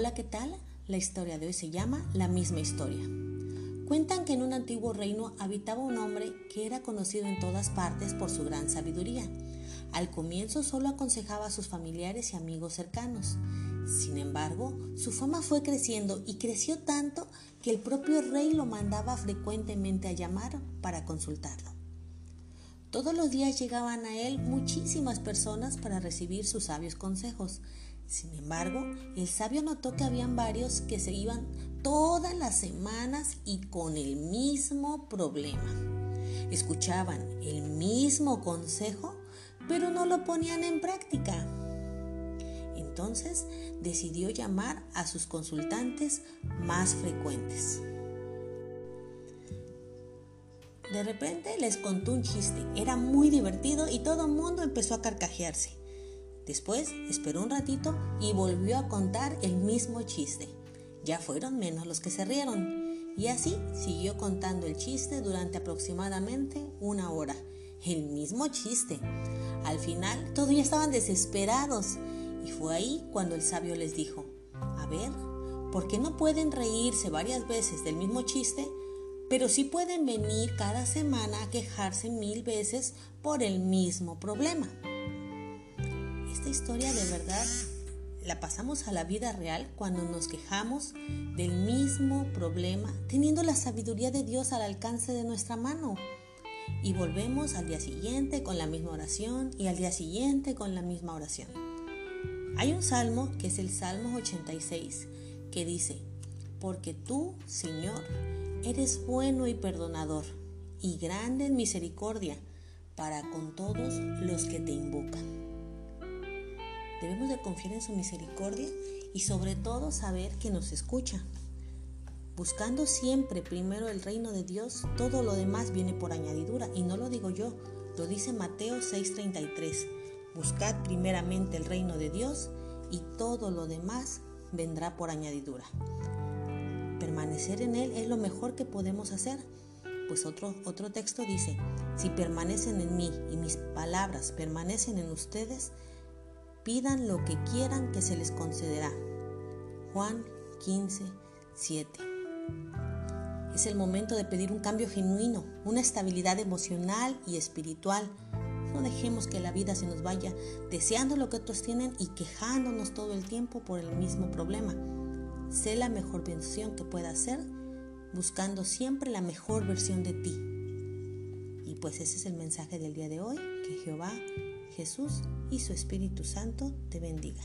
Hola, ¿qué tal? La historia de hoy se llama La misma historia. Cuentan que en un antiguo reino habitaba un hombre que era conocido en todas partes por su gran sabiduría. Al comienzo solo aconsejaba a sus familiares y amigos cercanos. Sin embargo, su fama fue creciendo y creció tanto que el propio rey lo mandaba frecuentemente a llamar para consultarlo. Todos los días llegaban a él muchísimas personas para recibir sus sabios consejos. Sin embargo, el sabio notó que habían varios que se iban todas las semanas y con el mismo problema. Escuchaban el mismo consejo, pero no lo ponían en práctica. Entonces decidió llamar a sus consultantes más frecuentes. De repente les contó un chiste, era muy divertido y todo el mundo empezó a carcajearse. Después esperó un ratito y volvió a contar el mismo chiste. Ya fueron menos los que se rieron. Y así siguió contando el chiste durante aproximadamente una hora. El mismo chiste. Al final todos ya estaban desesperados. Y fue ahí cuando el sabio les dijo, a ver, ¿por qué no pueden reírse varias veces del mismo chiste? Pero sí pueden venir cada semana a quejarse mil veces por el mismo problema historia de verdad la pasamos a la vida real cuando nos quejamos del mismo problema, teniendo la sabiduría de Dios al alcance de nuestra mano. Y volvemos al día siguiente con la misma oración y al día siguiente con la misma oración. Hay un salmo que es el Salmo 86 que dice, porque tú, Señor, eres bueno y perdonador y grande en misericordia para con todos los que te invocan. Debemos de confiar en su misericordia y sobre todo saber que nos escucha. Buscando siempre primero el reino de Dios, todo lo demás viene por añadidura. Y no lo digo yo, lo dice Mateo 6:33. Buscad primeramente el reino de Dios y todo lo demás vendrá por añadidura. Permanecer en Él es lo mejor que podemos hacer. Pues otro, otro texto dice, si permanecen en mí y mis palabras permanecen en ustedes, Pidan lo que quieran que se les concederá. Juan 15, 7. Es el momento de pedir un cambio genuino, una estabilidad emocional y espiritual. No dejemos que la vida se nos vaya deseando lo que otros tienen y quejándonos todo el tiempo por el mismo problema. Sé la mejor versión que puedas ser, buscando siempre la mejor versión de ti. Pues ese es el mensaje del día de hoy, que Jehová Jesús y su Espíritu Santo te bendiga.